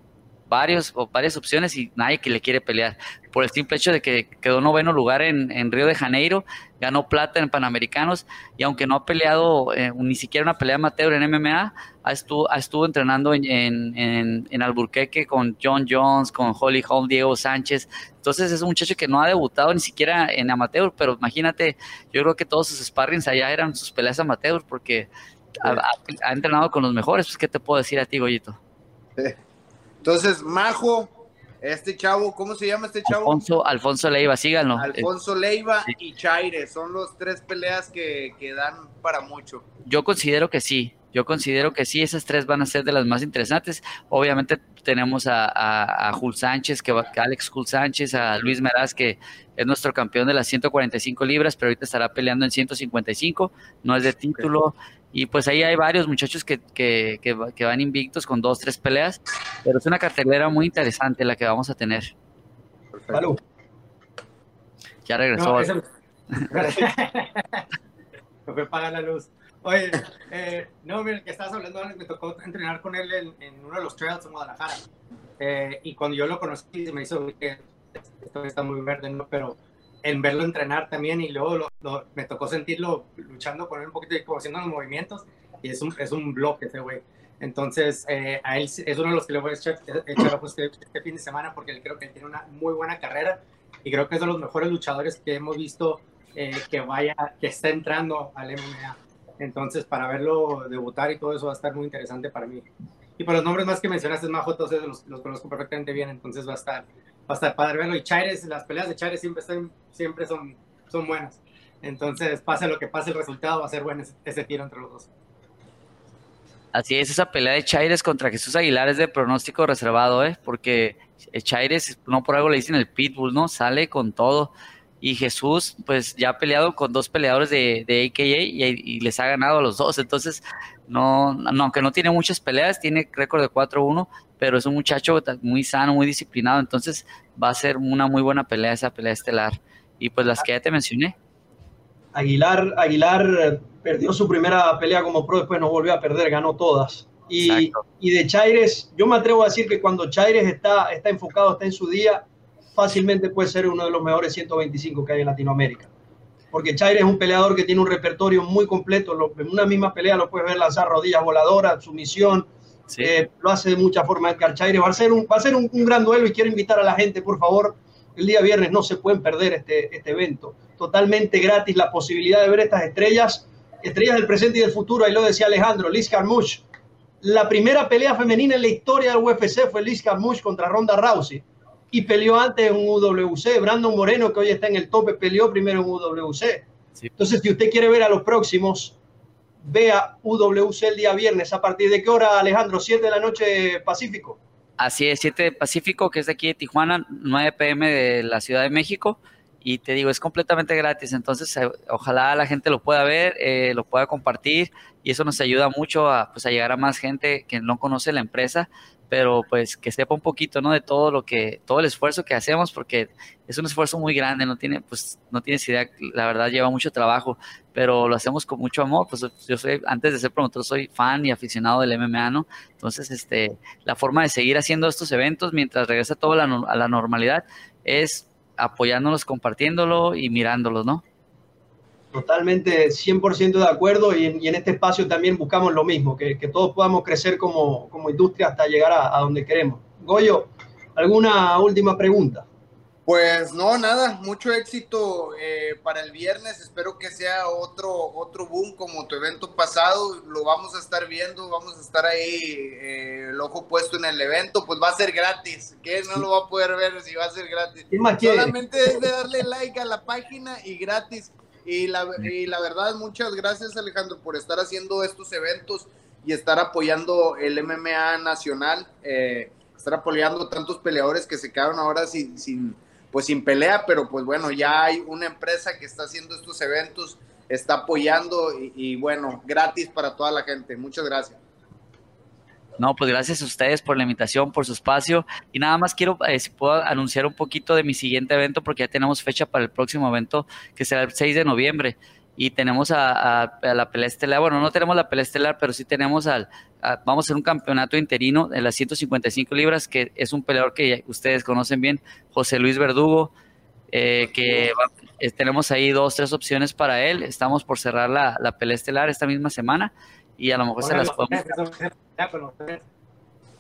varios o varias opciones y nadie que le quiere pelear por el simple hecho de que quedó noveno lugar en, en Río de Janeiro, ganó plata en Panamericanos y aunque no ha peleado eh, ni siquiera una pelea amateur en MMA, ha estuvo, estuvo entrenando en, en, en, Alburquerque con John Jones, con Holly Holm, Diego Sánchez. Entonces es un muchacho que no ha debutado ni siquiera en amateur, pero imagínate, yo creo que todos sus sparrings allá eran sus peleas amateur porque ha, ha, entrenado con los mejores. Pues, ¿qué te puedo decir a ti, Goyito? Entonces, Majo, este chavo, ¿cómo se llama este chavo? Alfonso, Alfonso Leiva, síganlo. Alfonso Leiva y Chaire, son los tres peleas que, que, dan para mucho. Yo considero que sí, yo considero que sí, esas tres van a ser de las más interesantes. Obviamente tenemos a, a, a Jul Sánchez, que va, a Alex Jul Sánchez, a Luis Meraz, que es nuestro campeón de las 145 libras, pero ahorita estará peleando en 155, no es de título. Y pues ahí hay varios muchachos que, que, que, van invictos con dos, tres peleas, pero es una cartelera muy interesante la que vamos a tener. Salud. Ya regresó. No, eso... me fue pagar la luz. Oye, eh, no, mira, que estabas hablando, me tocó entrenar con él en, en uno de los trails en Guadalajara. Eh, y cuando yo lo conocí, me hizo que esto está muy verde, ¿no? Pero en verlo entrenar también y luego me tocó sentirlo luchando con él un poquito y como haciendo los movimientos y es un, es un bloque ese güey. Entonces, eh, a él es uno de los que le voy a echar, echar este, este, fin de semana porque creo que tiene una muy buena carrera y creo que es de los mejores luchadores que hemos visto eh, que vaya, que está entrando al MMA. Entonces, para verlo debutar y todo eso va a estar muy interesante para mí. Y por los nombres más que mencionaste, Majo, todos los, los conozco perfectamente bien, entonces va a estar, a estar padre verlo. Y Chaires, las peleas de Chaires siempre, siempre son, son buenas. Entonces, pase lo que pase, el resultado va a ser bueno ese tiro entre los dos. Así es, esa pelea de Chaires contra Jesús Aguilar es de pronóstico reservado, ¿eh? Porque Chaires, no por algo le dicen el Pitbull, ¿no? Sale con todo. Y Jesús, pues ya ha peleado con dos peleadores de, de AKA y, les ha ganado a los dos. Entonces, no, no, aunque no tiene muchas peleas, tiene récord de 4-1, pero es un muchacho muy sano, muy disciplinado. Entonces, va a ser una muy buena pelea esa pelea estelar. Y pues las que ya te mencioné. Aguilar, Aguilar perdió su primera pelea como pro, después no volvió a perder, ganó todas. Y, y, de Chaires, yo me atrevo a decir que cuando Chaires está, está enfocado, está en su día, fácilmente puede ser uno de los mejores 125 que hay en Latinoamérica. Porque Chaires es un peleador que tiene un repertorio muy completo. en una misma pelea lo puedes ver lanzar rodillas voladoras, sumisión. Eh, lo hace de muchas formas Edgar Chaires. Va a ser, un, va a ser un, un, gran duelo y quiero invitar a la gente, por favor, el día viernes no se pueden perder este, este evento. Totalmente gratis la posibilidad de ver estas estrellas estrellas del presente y del futuro, ahí lo decía Alejandro, Liz Carmouche. La primera pelea femenina en la historia del UFC fue Liz Carmouche contra Ronda Rousey y peleó antes en un UWC. Brandon Moreno, que hoy está en el tope, peleó primero en UWC. Entonces, si usted quiere ver a los próximos, vea UWC el día viernes. ¿A partir de qué hora, Alejandro? ¿7 de la noche Pacífico? Así es, 7 de Pacífico, que es de aquí de Tijuana, 9 pm de la Ciudad de México y te digo, es completamente gratis, entonces eh, ojalá la gente lo pueda ver, eh, lo pueda compartir y eso nos ayuda mucho a, pues, a llegar a más gente que no conoce la empresa, pero pues que sepa un poquito, ¿no? De todo lo que, todo el esfuerzo que hacemos, porque es un esfuerzo muy grande, no tiene, pues, no tienes idea, la verdad lleva mucho trabajo, pero lo hacemos con mucho amor, pues yo soy, antes de ser promotor, soy fan y aficionado del MMA, ¿no? Entonces, este, la forma de seguir haciendo estos eventos mientras regresa todo a la normalidad es apoyándolos, compartiéndolo y mirándolos, ¿no? Totalmente, 100% de acuerdo y en, este espacio también buscamos lo mismo, que, todos podamos crecer como, industria hasta llegar a, donde queremos. Goyo, ¿alguna última pregunta? Pues no, nada, mucho éxito eh, para el viernes. Espero que sea otro, otro boom como tu evento pasado. Lo vamos a estar viendo, vamos a estar ahí, eh, el ojo puesto en el evento. Pues va a ser gratis. que no lo va a poder ver si va a ser gratis? Solamente es de darle like a la página y gratis. Y la, y la verdad, muchas gracias Alejandro por estar haciendo estos eventos y estar apoyando el MMA nacional. Eh, estar apoyando tantos peleadores que se quedaron ahora sin, sin pues sin pelea, pero pues bueno, ya hay una empresa que está haciendo estos eventos, está apoyando y, bueno, gratis para toda la gente. Muchas gracias. No, pues gracias a ustedes por la invitación, por su espacio. Y nada más quiero, eh, si puedo anunciar un poquito de mi siguiente evento, porque ya tenemos fecha para el próximo evento, que será el 6 de noviembre. Y tenemos a, la pelea estelar, bueno, no tenemos la pelea estelar, pero sí tenemos al, vamos a hacer un campeonato interino de las 155 libras, que es un peleador que ustedes conocen bien, José Luis Verdugo, eh, que eh, tenemos ahí dos, tres opciones para él, estamos por cerrar la, la pelea estelar esta misma semana y a lo mejor se las podemos...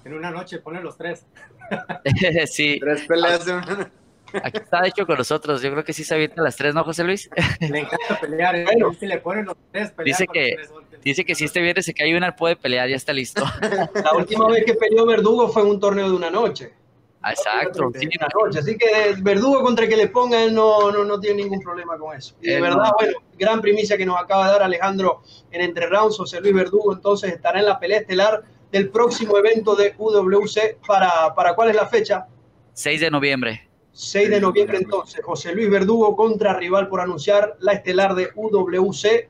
En una noche, ponen los tres. sí. Tres peleas de una Aquí está hecho con nosotros. Yo creo que sí se avienta las tres, ¿no, José Luis? Le encanta pelear. ¿eh? le ponen los tres, dice que, dice que si este viernes se cae una, puede pelear, ya está listo. La última vez que peleó Verdugo fue en un torneo de una noche. Ah, exacto. Así que Verdugo contra el que le ponga, él no, no, no tiene ningún problema con eso. Y de verdad, bueno, gran primicia que nos acaba de dar Alejandro en Entre Rounds. José Luis Verdugo entonces estará en la pelea estelar del próximo evento de UWC. ¿Para, para cuál es la fecha? 6 de noviembre. 6 de noviembre entonces, José Luis Verdugo contra rival por anunciar la estelar de UWC.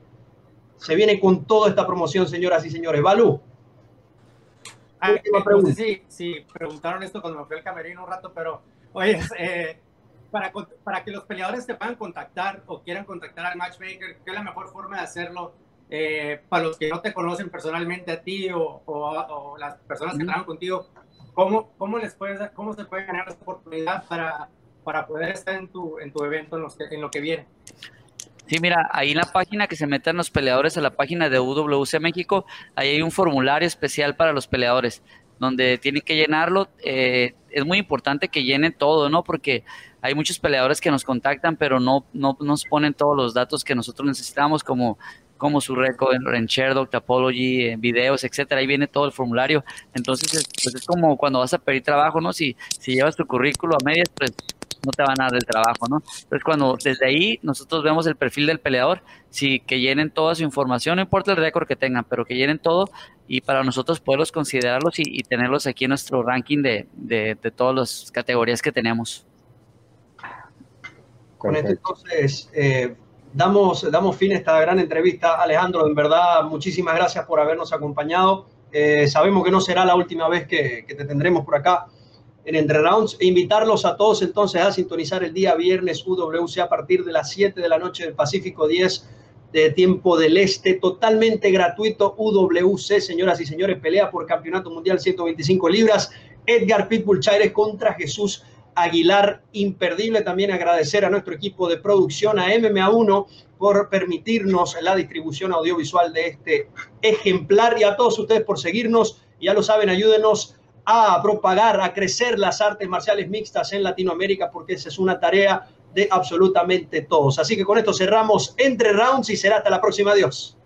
Se viene con toda esta promoción, señoras y señores. Balú. Ah, no sé si, si, preguntaron esto cuando me fui al camerino un rato, pero oye, eh, para, para que los peleadores te puedan contactar o quieran contactar al matchmaker, ¿qué es la mejor forma de hacerlo? Eh, para los que no te conocen personalmente a ti o, o, las personas que trabajan contigo, ¿cómo, cómo, les puedes, ¿cómo se puede ganar esa oportunidad para para poder estar en tu, en tu evento, en, en lo que viene. Sí, mira, ahí en la página que se meten los peleadores a la página de UWC México, ahí hay un formulario especial para los peleadores, donde tienen que llenarlo. Eh, es muy importante que llenen todo, ¿no? Porque hay muchos peleadores que nos contactan, pero no, no nos ponen todos los datos que nosotros necesitamos, como, como su récord en, Sherdog, Topology, en videos, etcétera. Ahí viene todo el formulario. Entonces, es, pues es como cuando vas a pedir trabajo, ¿no? Si, si llevas tu currículo a medias, pues no te van a dar el trabajo, ¿no? Entonces, cuando desde ahí nosotros vemos el perfil del peleador, si que llenen toda su información, no importa el récord que tengan, pero que llenen todo y para nosotros poderlos considerarlos y, tenerlos aquí en nuestro ranking de, de, todas las categorías que tenemos. Con esto entonces eh, damos, damos fin a esta gran entrevista. Alejandro, en verdad, muchísimas gracias por habernos acompañado. Eh, sabemos que no será la última vez que, que te tendremos por acá en Entre Rounds e invitarlos a todos entonces a sintonizar el día viernes UWC a partir de las 7 de la noche del Pacífico 10 de tiempo del Este, totalmente gratuito UWC, señoras y señores, pelea por Campeonato Mundial 125 libras, Edgar Pitbull Chaires contra Jesús Aguilar, imperdible. También agradecer a nuestro equipo de producción, a MMA1, por permitirnos la distribución audiovisual de este ejemplar. Y a todos ustedes por seguirnos. Ya lo saben, ayúdenos a propagar, a crecer las artes marciales mixtas en Latinoamérica, porque esa es una tarea de absolutamente todos. Así que con esto cerramos entre rounds y será hasta la próxima. Adiós.